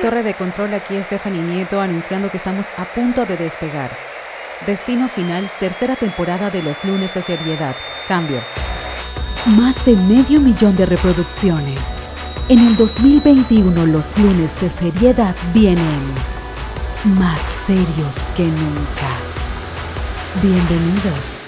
Torre de control, aquí Stephanie Nieto anunciando que estamos a punto de despegar. Destino final, tercera temporada de los lunes de seriedad. Cambio. Más de medio millón de reproducciones. En el 2021 los lunes de seriedad vienen más serios que nunca. Bienvenidos.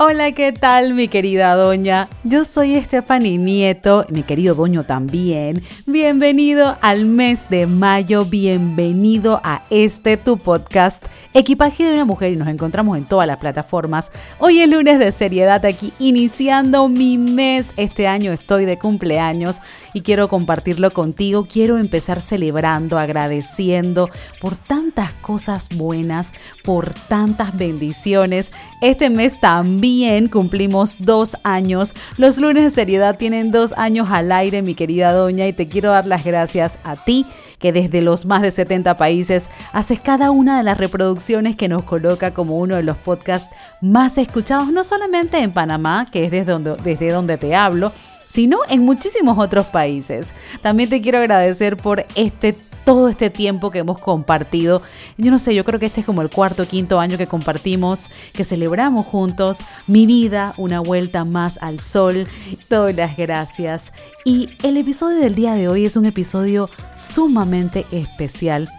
Hola, ¿qué tal mi querida doña? Yo soy Stephanie Nieto, mi querido doño también. Bienvenido al mes de mayo, bienvenido a este tu podcast, Equipaje de una mujer y nos encontramos en todas las plataformas. Hoy es lunes de seriedad aquí, iniciando mi mes. Este año estoy de cumpleaños quiero compartirlo contigo. Quiero empezar celebrando, agradeciendo por tantas cosas buenas, por tantas bendiciones. Este mes también cumplimos dos años. Los lunes de seriedad tienen dos años al aire, mi querida doña, y te quiero dar las gracias a ti que desde los más de 70 países haces cada una de las reproducciones que nos coloca como uno de los podcasts más escuchados, no solamente en Panamá, que es desde donde, desde donde te hablo, sino en muchísimos otros países. También te quiero agradecer por este todo este tiempo que hemos compartido. Yo no sé, yo creo que este es como el cuarto o quinto año que compartimos, que celebramos juntos mi vida, una vuelta más al sol. Doy las gracias. Y el episodio del día de hoy es un episodio sumamente especial.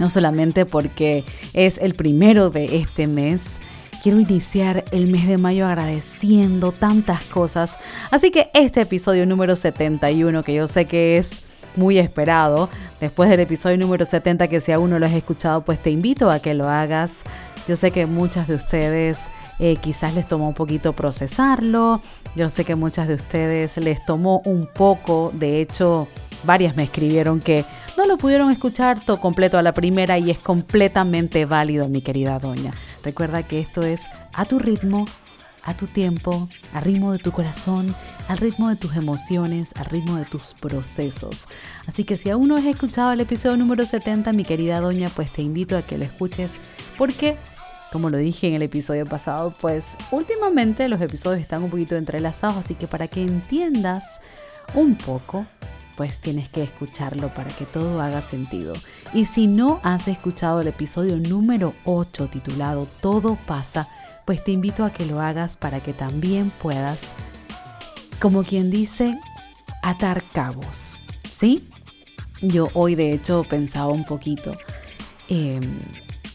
No solamente porque es el primero de este mes, quiero iniciar el mes de mayo agradeciendo tantas cosas. Así que este episodio número 71, que yo sé que es muy esperado. Después del episodio número 70, que si aún no lo has escuchado, pues te invito a que lo hagas. Yo sé que muchas de ustedes eh, quizás les tomó un poquito procesarlo. Yo sé que muchas de ustedes les tomó un poco. De hecho, varias me escribieron que no lo pudieron escuchar todo completo a la primera y es completamente válido, mi querida doña. Recuerda que esto es a tu ritmo, a tu tiempo, al ritmo de tu corazón, al ritmo de tus emociones, al ritmo de tus procesos. Así que si aún no has escuchado el episodio número 70, mi querida doña, pues te invito a que lo escuches porque, como lo dije en el episodio pasado, pues últimamente los episodios están un poquito entrelazados, así que para que entiendas un poco, pues tienes que escucharlo para que todo haga sentido. Y si no has escuchado el episodio número 8 titulado Todo pasa, pues te invito a que lo hagas para que también puedas, como quien dice, atar cabos. ¿Sí? Yo hoy de hecho pensaba un poquito em,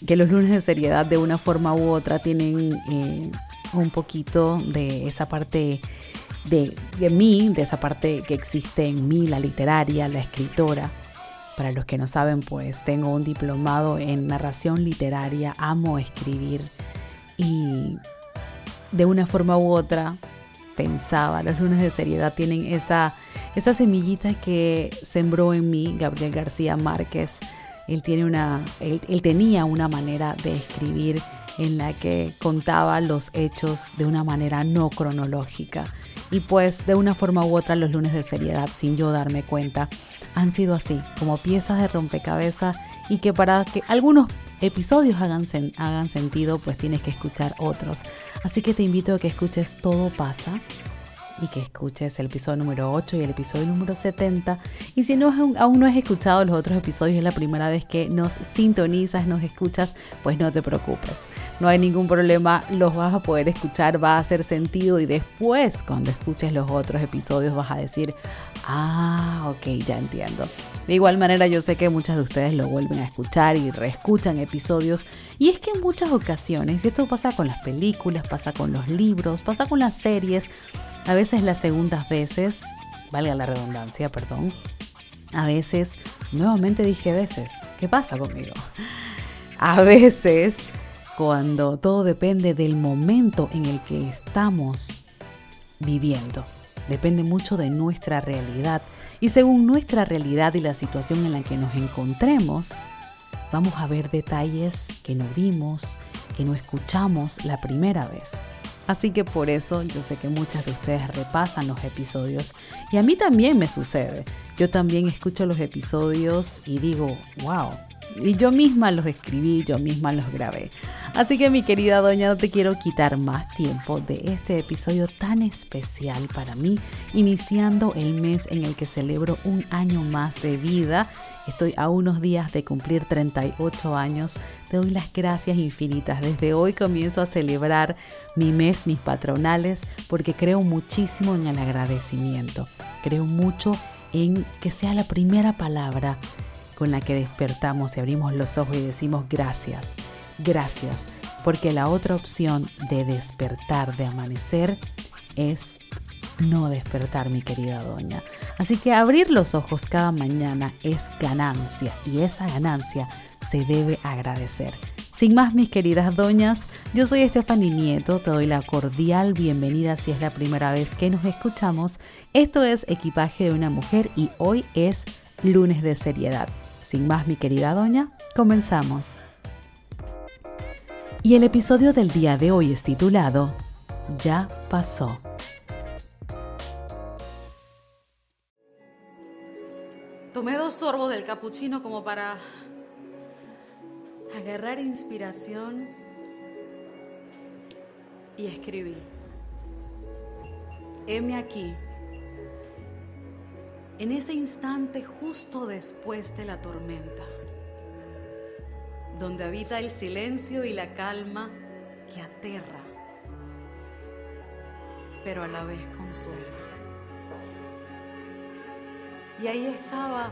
que los lunes de seriedad de una forma u otra tienen eh, un poquito de esa parte de, de mí, de esa parte que existe en mí, la literaria, la escritora. Para los que no saben, pues tengo un diplomado en narración literaria, amo escribir y de una forma u otra pensaba, los lunes de seriedad tienen esa, esa semillita que sembró en mí Gabriel García Márquez. Él, tiene una, él, él tenía una manera de escribir en la que contaba los hechos de una manera no cronológica. Y pues de una forma u otra los lunes de seriedad, sin yo darme cuenta, han sido así, como piezas de rompecabezas y que para que algunos episodios hagan, hagan sentido, pues tienes que escuchar otros. Así que te invito a que escuches Todo pasa y que escuches el episodio número 8 y el episodio número 70. Y si no, aún no has escuchado los otros episodios, es la primera vez que nos sintonizas, nos escuchas, pues no te preocupes. No hay ningún problema, los vas a poder escuchar, va a hacer sentido y después cuando escuches los otros episodios vas a decir, ah, ok, ya entiendo. De igual manera yo sé que muchas de ustedes lo vuelven a escuchar y reescuchan episodios y es que en muchas ocasiones, y esto pasa con las películas, pasa con los libros, pasa con las series, a veces las segundas veces, valga la redundancia, perdón, a veces, nuevamente dije veces, ¿qué pasa conmigo? A veces, cuando todo depende del momento en el que estamos viviendo, depende mucho de nuestra realidad y según nuestra realidad y la situación en la que nos encontremos, vamos a ver detalles que no vimos, que no escuchamos la primera vez. Así que por eso yo sé que muchas de ustedes repasan los episodios y a mí también me sucede. Yo también escucho los episodios y digo, wow, y yo misma los escribí, yo misma los grabé. Así que mi querida doña, no te quiero quitar más tiempo de este episodio tan especial para mí, iniciando el mes en el que celebro un año más de vida. Estoy a unos días de cumplir 38 años. Te doy las gracias infinitas. Desde hoy comienzo a celebrar mi mes, mis patronales, porque creo muchísimo en el agradecimiento. Creo mucho en que sea la primera palabra con la que despertamos y abrimos los ojos y decimos gracias gracias, porque la otra opción de despertar, de amanecer, es no despertar, mi querida doña. Así que abrir los ojos cada mañana es ganancia y esa ganancia se debe agradecer. Sin más, mis queridas doñas, yo soy Estefany Nieto, te doy la cordial bienvenida si es la primera vez que nos escuchamos. Esto es Equipaje de una Mujer y hoy es lunes de seriedad. Sin más, mi querida doña, comenzamos. Y el episodio del día de hoy es titulado Ya pasó. Tomé dos sorbos del capuchino como para agarrar inspiración y escribí. Heme aquí, en ese instante justo después de la tormenta donde habita el silencio y la calma que aterra, pero a la vez consuela. Y ahí estaba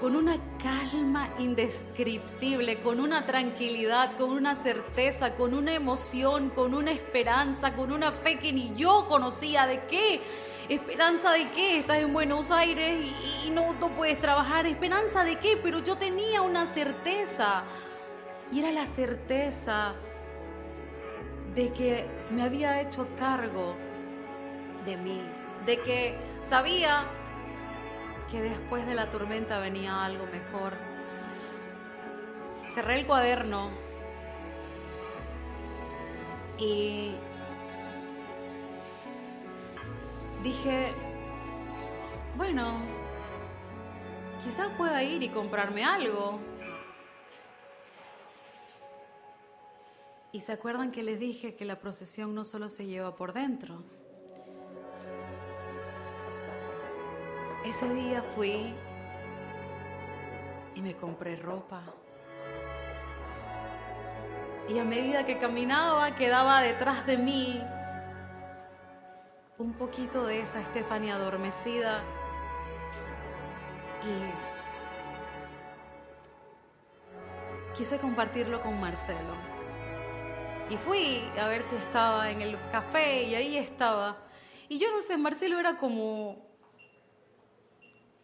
con una calma indescriptible, con una tranquilidad, con una certeza, con una emoción, con una esperanza, con una fe que ni yo conocía de qué ¿Esperanza de qué? Estás en Buenos Aires y, no, no puedes trabajar. ¿Esperanza de qué? Pero yo tenía una certeza. Y era la certeza de que me había hecho cargo de mí. De que sabía que después de la tormenta venía algo mejor. Cerré el cuaderno y dije, bueno, quizás pueda ir y comprarme algo. Y se acuerdan que les dije que la procesión no solo se lleva por dentro. Ese día fui y me compré ropa. Y a medida que caminaba quedaba detrás de mí un poquito de esa Estefania adormecida y quise compartirlo con Marcelo. Y fui a ver si estaba en el café y ahí estaba. Y yo no sé, Marcelo era como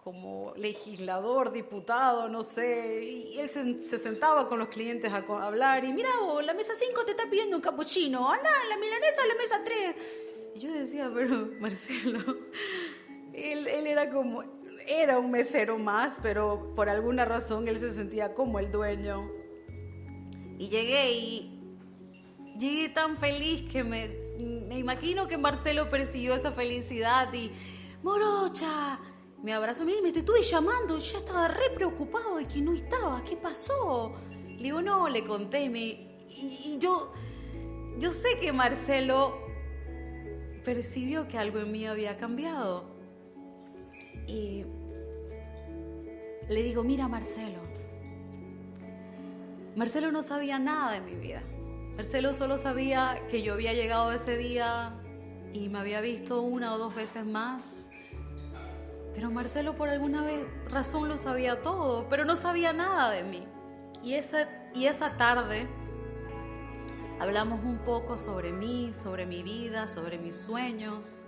como legislador, diputado, no sé, y él se, sentaba con los clientes a, hablar y mira vos, la mesa 5 te está pidiendo un capuchino, anda, la milanesa, la mesa 3. Y yo decía, pero Marcelo, él, él era como, era un mesero más, pero por alguna razón él se sentía como el dueño. Y llegué y llegué tan feliz que me, me imagino que Marcelo persiguió esa felicidad y, morocha, me abrazó y me te estuve llamando, ya estaba re preocupado de que no estaba, ¿qué pasó? Le digo, no, le conté, me, y, y yo, yo sé que Marcelo percibió que algo en mí había cambiado. Y le digo, mira Marcelo, Marcelo no sabía nada de mi vida. Marcelo solo sabía que yo había llegado ese día y me había visto una o dos veces más. Pero Marcelo por alguna vez, razón lo sabía todo, pero no sabía nada de mí. Y esa, y esa tarde Hablamos un poco sobre mí, sobre mi vida, sobre mis sueños.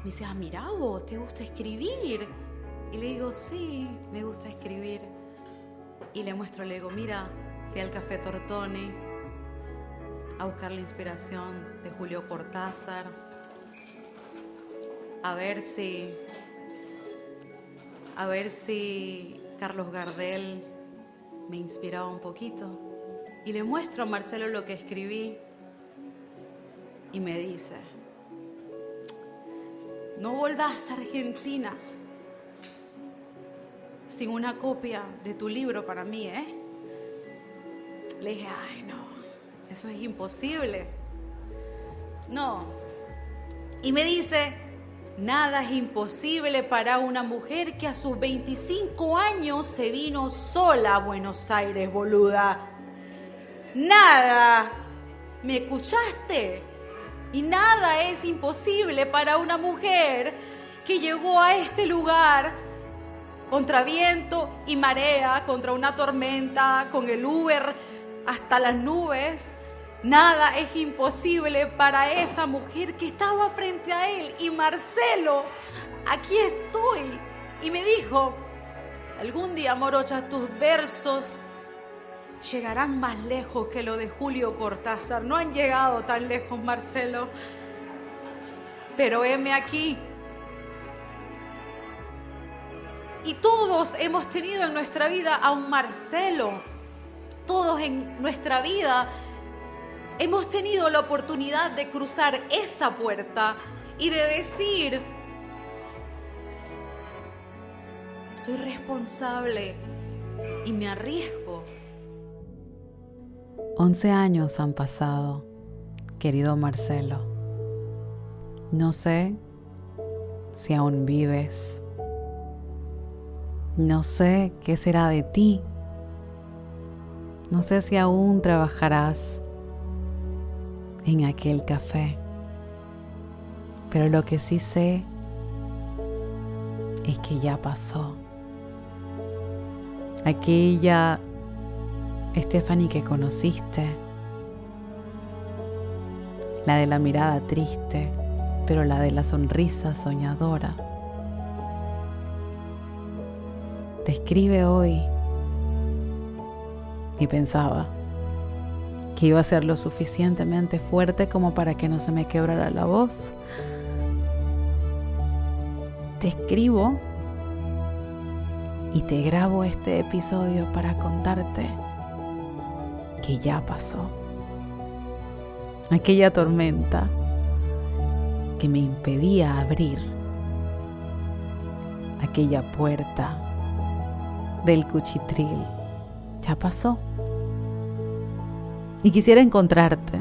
Me dice, ah, mira vos, ¿te gusta escribir? Y le digo, sí, me gusta escribir. Y le muestro, le digo, mira, fui al Café Tortoni a buscar la inspiración de Julio Cortázar, a ver si, a ver si Carlos Gardel me inspiraba un poquito y le muestro a Marcelo lo que escribí y me dice, no vuelvas a Argentina, sin una copia de tu libro para mí, ¿eh? Le dije, ay, no, eso es imposible. No. Y me dice, nada es imposible para una mujer que a sus 25 años se vino sola a Buenos Aires, boluda. Nada. ¿Me escuchaste? Y nada es imposible para una mujer que llegó a este lugar contra viento y marea, contra una tormenta, con el Uber hasta las nubes. Nada es imposible para esa mujer que estaba frente a él. Y Marcelo, aquí estoy. Y me dijo, algún día, Morocha, tus versos llegarán más lejos que lo de Julio Cortázar. No han llegado tan lejos, Marcelo. Pero heme aquí. Y todos hemos tenido en nuestra vida a un Marcelo. Todos en nuestra vida hemos tenido la oportunidad de cruzar esa puerta y de decir, soy responsable y me arriesgo 11 años han pasado, querido Marcelo. No sé si aún vives. No sé qué será de ti. No sé si aún trabajarás en aquel café. Pero lo que sí sé es que ya pasó. Aquella Stephanie que conociste, la de la mirada triste, pero la de la sonrisa soñadora. Te escribe hoy y pensaba que iba a ser lo suficientemente fuerte como para que no se me quebrara la voz. Te escribo y te grabo este episodio para contarte que ya pasó. Aquella tormenta que me impedía abrir aquella puerta del cuchitril ya pasó. Y quisiera encontrarte,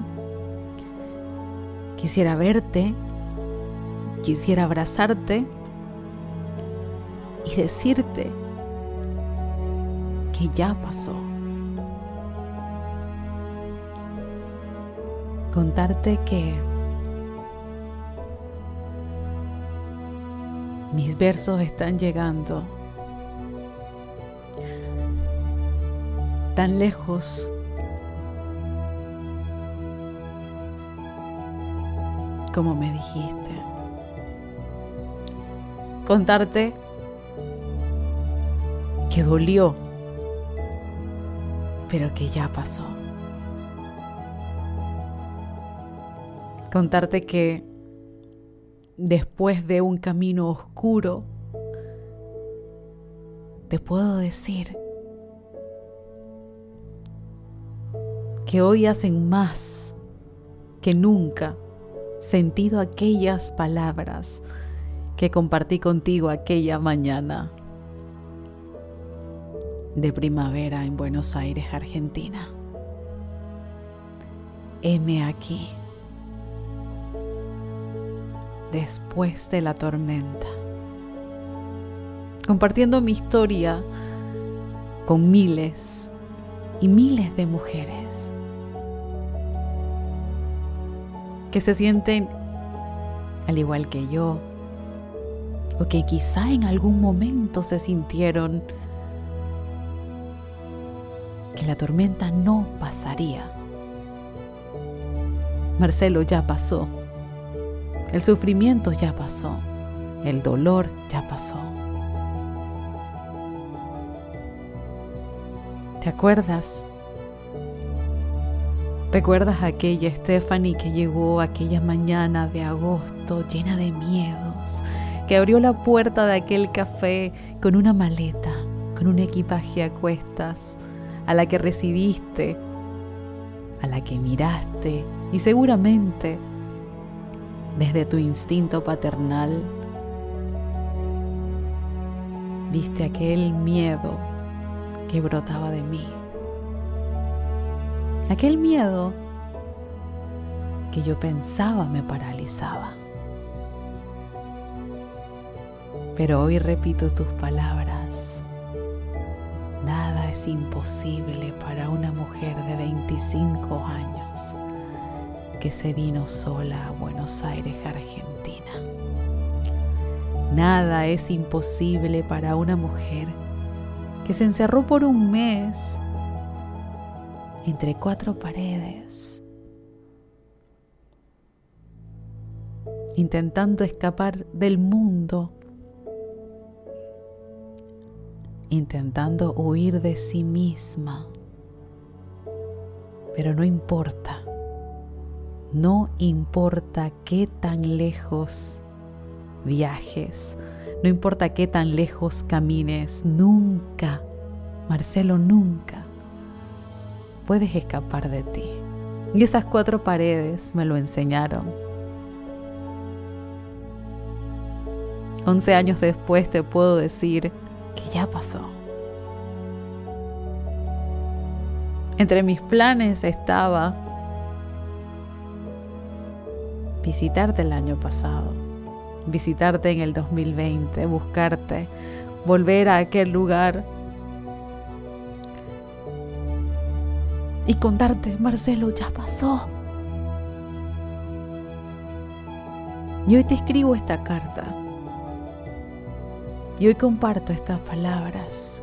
quisiera verte, quisiera abrazarte y decirte que ya pasó. contarte que mis versos están llegando tan lejos como me dijiste. Contarte que dolió, pero que ya pasó. contarte que después de un camino oscuro, te puedo decir que hoy hacen más que nunca sentido aquellas palabras que compartí contigo aquella mañana de primavera en Buenos Aires, Argentina. Heme aquí después de la tormenta. Compartiendo mi historia con miles y miles de mujeres que se sienten al igual que yo o que quizá en algún momento se sintieron que la tormenta no pasaría. Marcelo ya pasó. El sufrimiento ya pasó. El dolor ya pasó. ¿Te acuerdas? ¿Recuerdas aquella Stephanie que llegó aquella mañana de agosto llena de miedos, que abrió la puerta de aquel café con una maleta, con un equipaje a cuestas, a la que recibiste, a la que miraste y seguramente desde tu instinto paternal, viste aquel miedo que brotaba de mí. Aquel miedo que yo pensaba me paralizaba. Pero hoy repito tus palabras. Nada es imposible para una mujer de 25 años que se vino sola a Buenos Aires, Argentina. Nada es imposible para una mujer que se encerró por un mes entre cuatro paredes, intentando escapar del mundo, intentando huir de sí misma. Pero no importa, no importa qué tan lejos viajes, no importa qué tan lejos camines, nunca, Marcelo, nunca puedes escapar de ti. Y esas cuatro paredes me lo enseñaron. Once años después te puedo decir que ya pasó. Entre mis planes estaba visitarte el año pasado, visitarte en el 2020, buscarte, volver a aquel lugar y contarte, Marcelo, ya pasó. Y hoy te escribo esta carta. Y hoy comparto estas palabras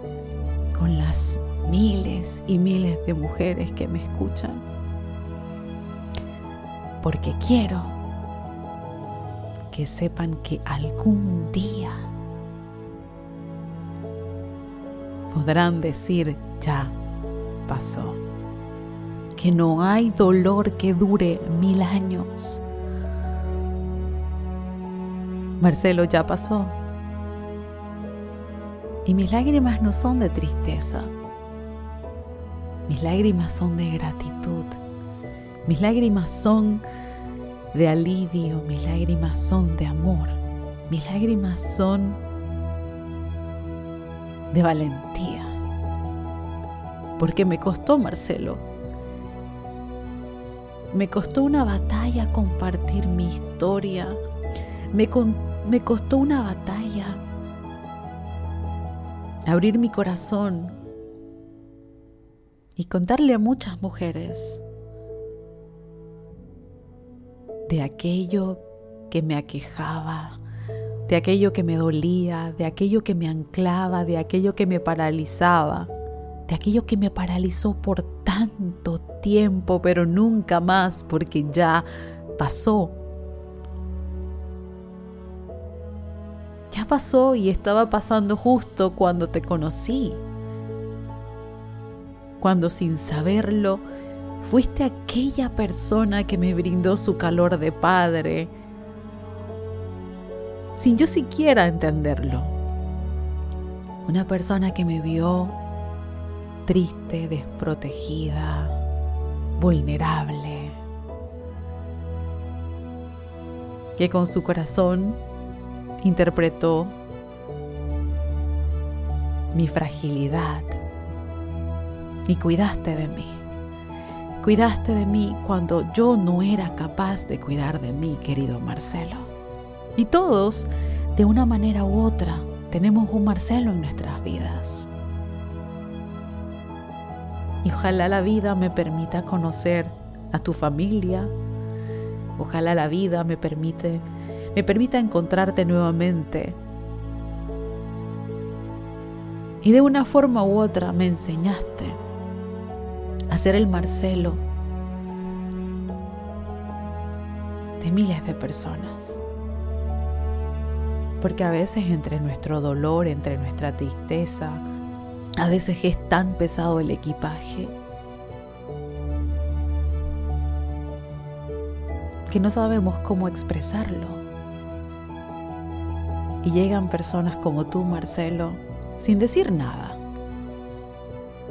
con las miles y miles de mujeres que me escuchan. Porque quiero que sepan que algún día podrán decir, ya pasó que no hay dolor que dure mil años. Marcelo ya pasó. Y mis lágrimas no son de tristeza. Mis lágrimas son de gratitud. Mis lágrimas son de alivio. Mis lágrimas son de amor. Mis lágrimas son de valentía. Porque me costó, Marcelo, me costó una batalla compartir mi historia. Me, me costó una batalla abrir mi corazón y contarle a muchas mujeres de aquello que me aquejaba, de aquello que me dolía, de aquello que me anclaba, de aquello que me paralizaba de aquello que me paralizó por tanto tiempo, pero nunca más porque ya pasó. Ya pasó y estaba pasando justo cuando te conocí. Cuando sin saberlo fuiste aquella persona que me brindó su calor de padre, sin yo siquiera entenderlo. Una persona que me vio triste, desprotegida, vulnerable, que con su corazón interpretó mi fragilidad y cuidaste de mí. Cuidaste de mí cuando yo no era capaz de cuidar de mí, querido Marcelo. Y todos, de una manera u otra, tenemos un Marcelo en nuestras vidas y ojalá la vida me permita conocer a tu familia. Ojalá la vida me permite me permita encontrarte nuevamente. Y de una forma u otra me enseñaste a ser el Marcelo de miles de personas. Porque a veces entre nuestro dolor, entre nuestra tristeza, a veces es tan pesado el equipaje que no sabemos cómo expresarlo. Y llegan personas como tú, Marcelo, sin decir nada.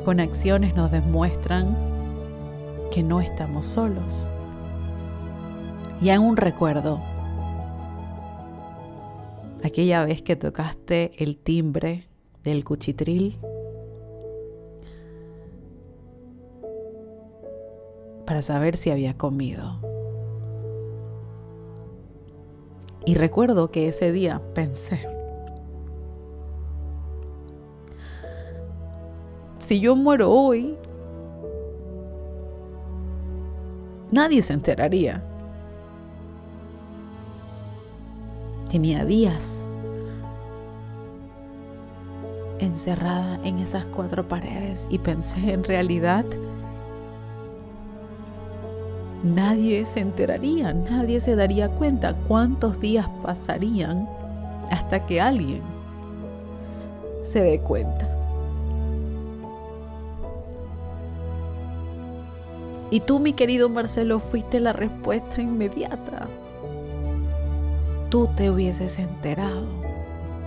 Con acciones nos demuestran que no estamos solos. Y en un recuerdo, aquella vez que tocaste el timbre del cuchitril para saber si había comido. Y recuerdo que ese día pensé, si yo muero hoy, nadie se enteraría. Tenía días encerrada en esas cuatro paredes y pensé en realidad nadie se enteraría, nadie se daría cuenta cuántos días pasarían hasta que alguien se dé cuenta. Y tú, mi querido Marcelo, fuiste la respuesta inmediata. Tú te hubieses enterado.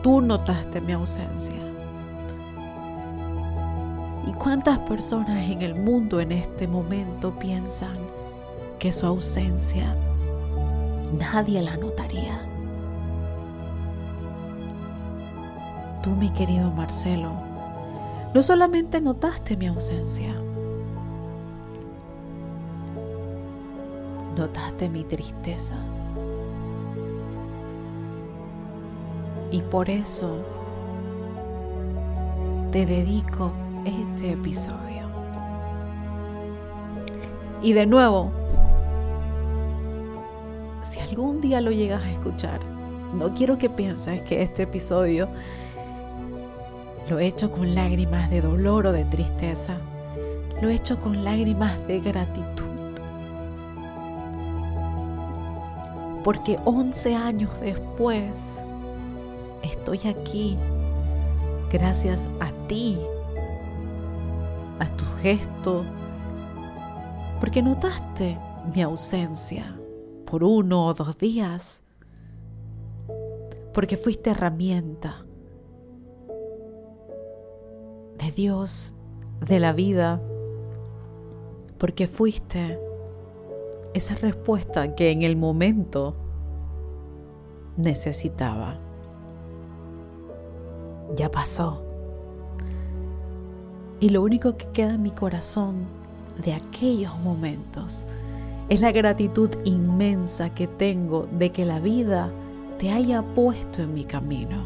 Tú notaste mi ausencia. ¿Y cuántas personas en el mundo en este momento piensan que su ausencia nadie la notaría? Tú, mi querido Marcelo, no solamente notaste mi ausencia, notaste mi tristeza. Y por eso te dedico este episodio. Y de nuevo, algún día lo llegas a escuchar, no quiero que pienses que este episodio lo he hecho con lágrimas de dolor o de tristeza. Lo he hecho con lágrimas de gratitud. porque 11 años después estoy aquí gracias a ti, a tu gesto, porque notaste mi ausencia por uno o dos días, porque fuiste herramienta de Dios, de la vida, porque fuiste esa respuesta que en el momento necesitaba. Ya pasó. Y lo único que queda en mi corazón de aquellos momentos es la gratitud inmensa que tengo de que la vida te haya puesto en mi camino.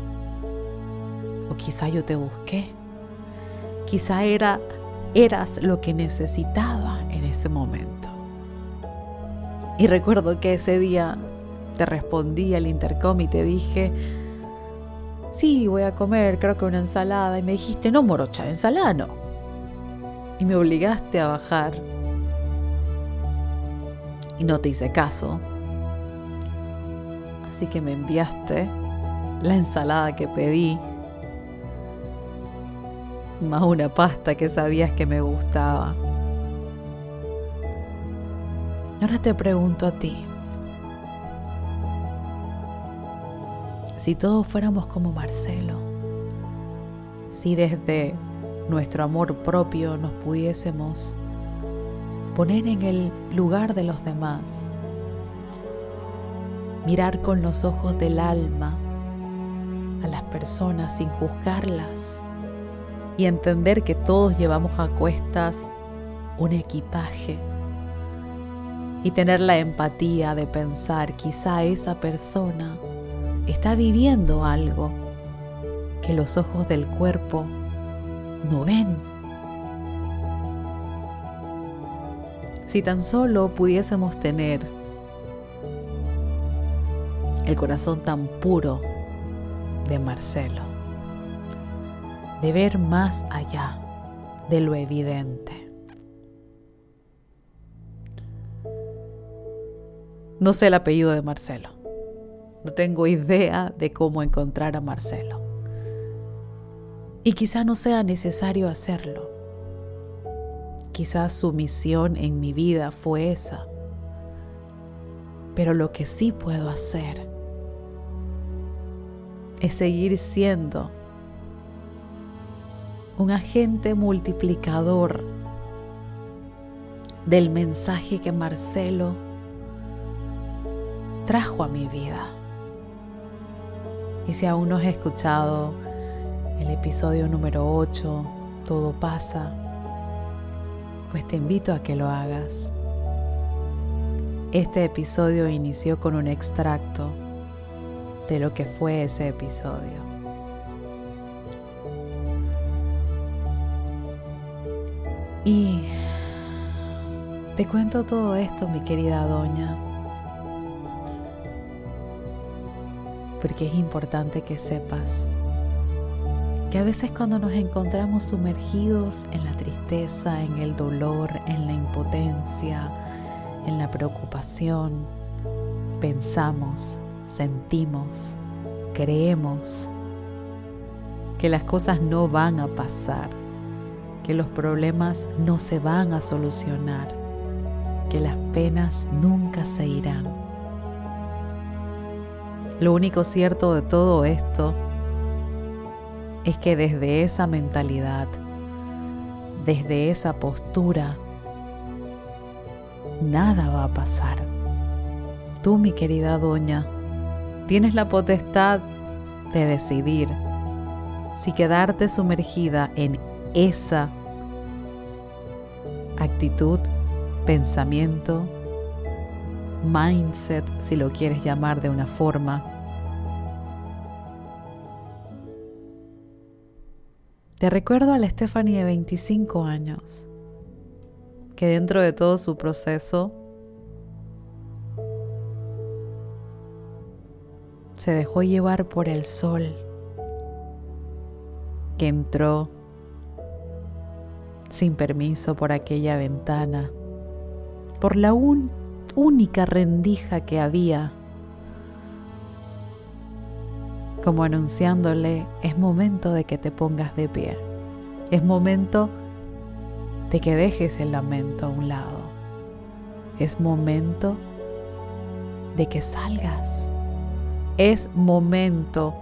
O quizá yo te busqué. Quizá era, eras lo que necesitaba en ese momento. Y recuerdo que ese día te respondí al intercom y te dije, sí, voy a comer, creo que una ensalada. Y me dijiste, no, morocha, ensalada no. Y me obligaste a bajar. Y no te hice caso. Así que me enviaste la ensalada que pedí. Más una pasta que sabías que me gustaba. Ahora te pregunto a ti. Si todos fuéramos como Marcelo, si desde nuestro amor propio nos pudiésemos poner en el lugar de los demás, mirar con los ojos del alma a las personas sin juzgarlas y entender que todos llevamos a cuestas un equipaje y tener la empatía de pensar quizá esa persona está viviendo algo que los ojos del cuerpo no ven. Si tan solo pudiésemos tener el corazón tan puro de Marcelo, de ver más allá de lo evidente. No sé el apellido de Marcelo. No tengo idea de cómo encontrar a Marcelo. Y quizá no sea necesario hacerlo. Quizás su misión en mi vida fue esa. Pero lo que sí puedo hacer es seguir siendo un agente multiplicador del mensaje que Marcelo trajo a mi vida. Y si aún no has escuchado el episodio número 8, Todo pasa, pues te invito a que lo hagas. Este episodio inició con un extracto de lo que fue ese episodio. Y te cuento todo esto, mi querida doña, porque es importante que sepas que a veces cuando nos encontramos sumergidos en la tristeza, en el dolor, en la impotencia, en la preocupación, pensamos, sentimos, creemos que las cosas no van a pasar, que los problemas no se van a solucionar que las penas nunca se irán. Lo único cierto de todo esto es que desde esa mentalidad, desde esa postura, nada va a pasar. Tú, mi querida doña, tienes la potestad de decidir si quedarte sumergida en esa actitud pensamiento, mindset, si lo quieres llamar de una forma. Te recuerdo a la Stephanie de 25 años, que dentro de todo su proceso se dejó llevar por el sol que entró sin permiso por aquella ventana por la única rendija que había, como anunciándole, es momento de que te pongas de pie, es momento de que dejes el lamento a un lado, es momento de que salgas, es momento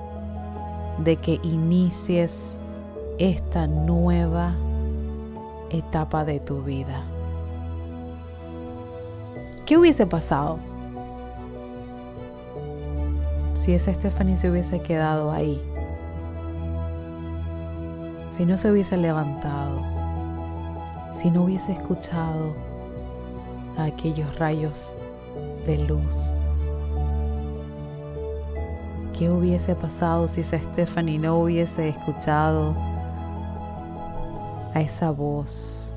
de que inicies esta nueva etapa de tu vida. ¿Qué hubiese pasado si esa Stephanie se hubiese quedado ahí? Si no se hubiese levantado, si no hubiese escuchado a aquellos rayos de luz. ¿Qué hubiese pasado si esa Stephanie no hubiese escuchado a esa voz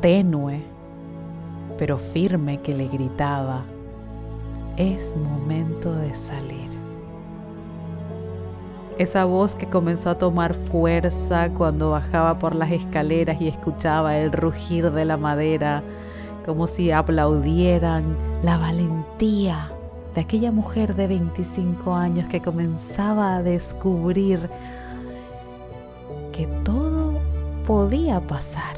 tenue pero firme que le gritaba, es momento de salir. Esa voz que comenzó a tomar fuerza cuando bajaba por las escaleras y escuchaba el rugir de la madera, como si aplaudieran la valentía de aquella mujer de 25 años que comenzaba a descubrir que todo podía pasar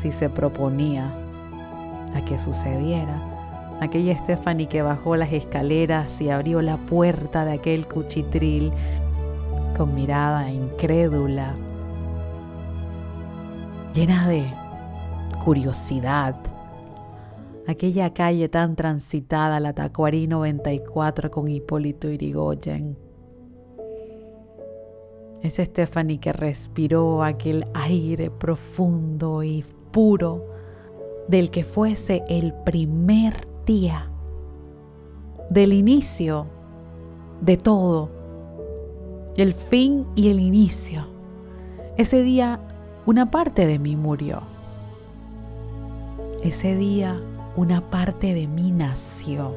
si se proponía a que sucediera. Aquella Stephanie que bajó las escaleras y abrió la puerta de aquel cuchitril con mirada incrédula, llena de curiosidad. Aquella calle tan transitada, la Tacuarí 94 con Hipólito Irigoyen. Es Stephanie que respiró aquel aire profundo y puro del que fuese el primer día, del inicio de todo, el fin y el inicio. Ese día una parte de mí murió. Ese día una parte de mí nació.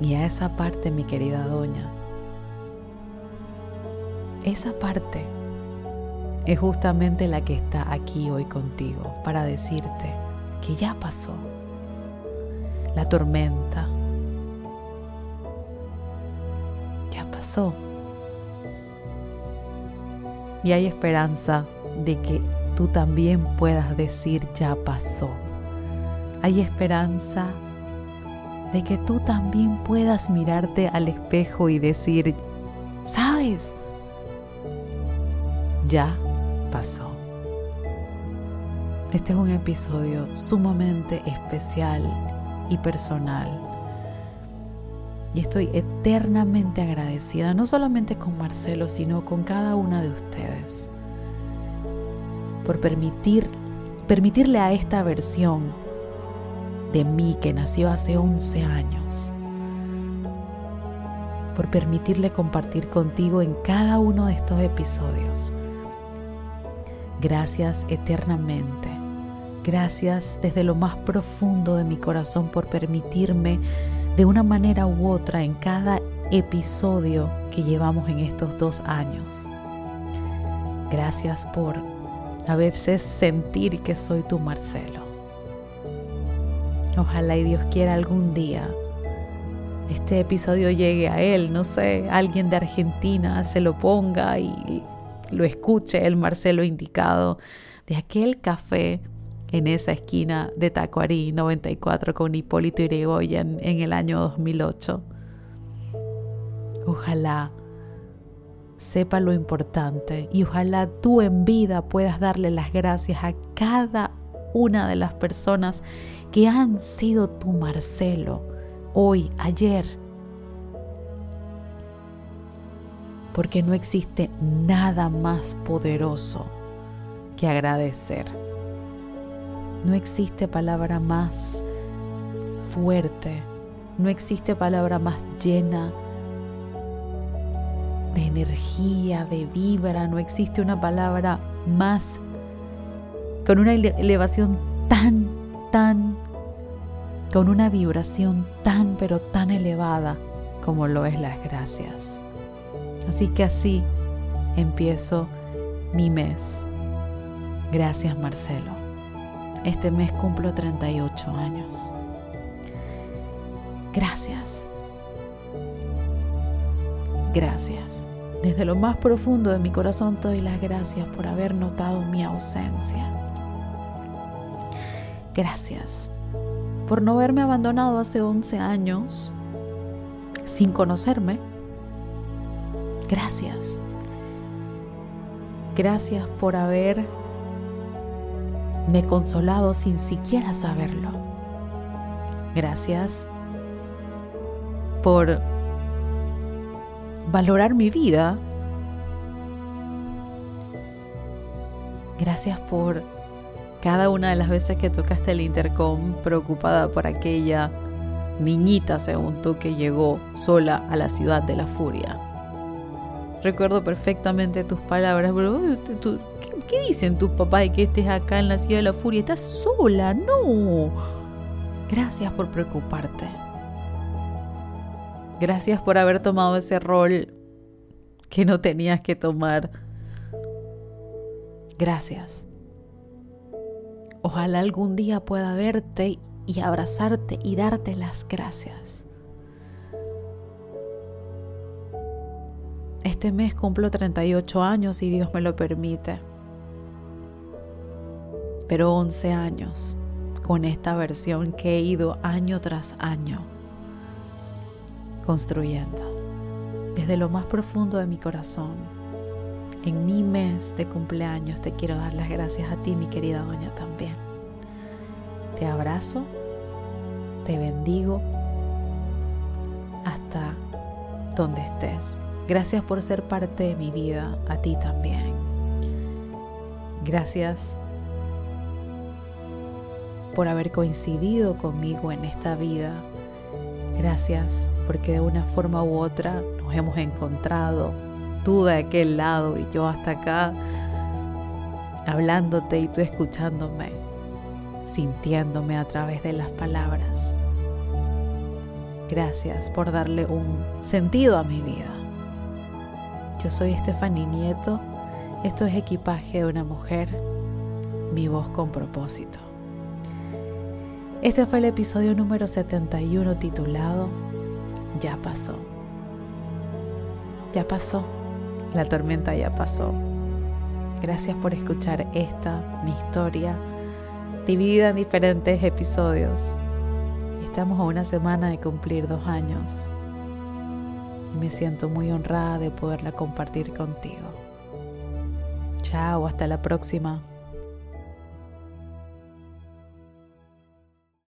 Y a esa parte, mi querida doña, esa parte es justamente la que está aquí hoy contigo para decirte que ya pasó la tormenta. Ya pasó. Y hay esperanza de que tú también puedas decir ya pasó. Hay esperanza de que tú también puedas mirarte al espejo y decir, ¿sabes? Ya pasó. Este es un episodio sumamente especial y personal Y estoy eternamente agradecida, no solamente con Marcelo, sino con cada una de ustedes, por permitir, permitirle a esta versión de mí que nació hace 11 años, por permitirle compartir contigo en cada uno de estos episodios. Gracias eternamente. Gracias desde lo más profundo de mi corazón por permitirme de una manera u otra en cada episodio que llevamos en estos dos años. Gracias por haberse sentir que soy tu Marcelo. Ojalá y Dios quiera algún día este episodio llegue a él, no sé, alguien de Argentina se lo ponga y lo escuche el Marcelo indicado de aquel café en esa esquina de Tacuarí 94 con Hipólito Yrigoyen en el año 2008. Ojalá sepa lo importante y ojalá tú en vida puedas darle las gracias a cada una de las personas que han sido tu Marcelo hoy, ayer. Porque no existe nada más poderoso que agradecer. No existe palabra más fuerte, no existe palabra más llena de energía, de vibra, no existe una palabra más con una elevación tan, tan, con una vibración tan, pero tan elevada como lo es las gracias. Así que así empiezo mi mes. Gracias Marcelo. Este mes cumplo 38 años. Gracias. Gracias. Desde lo más profundo de mi corazón doy las gracias por haber notado mi ausencia. Gracias por no haberme abandonado hace 11 años sin conocerme. Gracias. Gracias por haber me consolado sin siquiera saberlo. Gracias por valorar mi vida. Gracias por cada una de las veces que tocaste el intercom preocupada por aquella niñita, según tú, que llegó sola a la ciudad de la furia. Recuerdo perfectamente tus palabras, pero ¿qué, dicen tus papás de que estés acá en la ciudad de la furia? Estás sola, no. Gracias por preocuparte. Gracias por haber tomado ese rol que no tenías que tomar. Gracias. Ojalá algún día pueda verte y abrazarte y darte las gracias. Este mes cumplo 38 años si Dios me lo permite. Pero 11 años con esta versión que he ido año tras año construyendo. Desde lo más profundo de mi corazón, en mi mes de cumpleaños te quiero dar las gracias a ti, mi querida doña, también. Te abrazo, te bendigo hasta donde estés. Gracias por ser parte de mi vida, a ti también. Gracias por haber coincidido conmigo en esta vida. Gracias porque de una forma u otra nos hemos encontrado, tú de aquel lado y yo hasta acá, hablándote y tú escuchándome, sintiéndome a través de las palabras. Gracias por darle un sentido a mi vida. Yo soy Estefany Nieto. Esto es Equipaje de una Mujer, mi voz con propósito. Este fue el episodio número 71 titulado Ya pasó. Ya pasó. La tormenta ya pasó. Gracias por escuchar esta, mi historia, dividida en diferentes episodios. Estamos a una semana de cumplir dos años me siento muy honrada de poderla compartir contigo. Chao, hasta la próxima.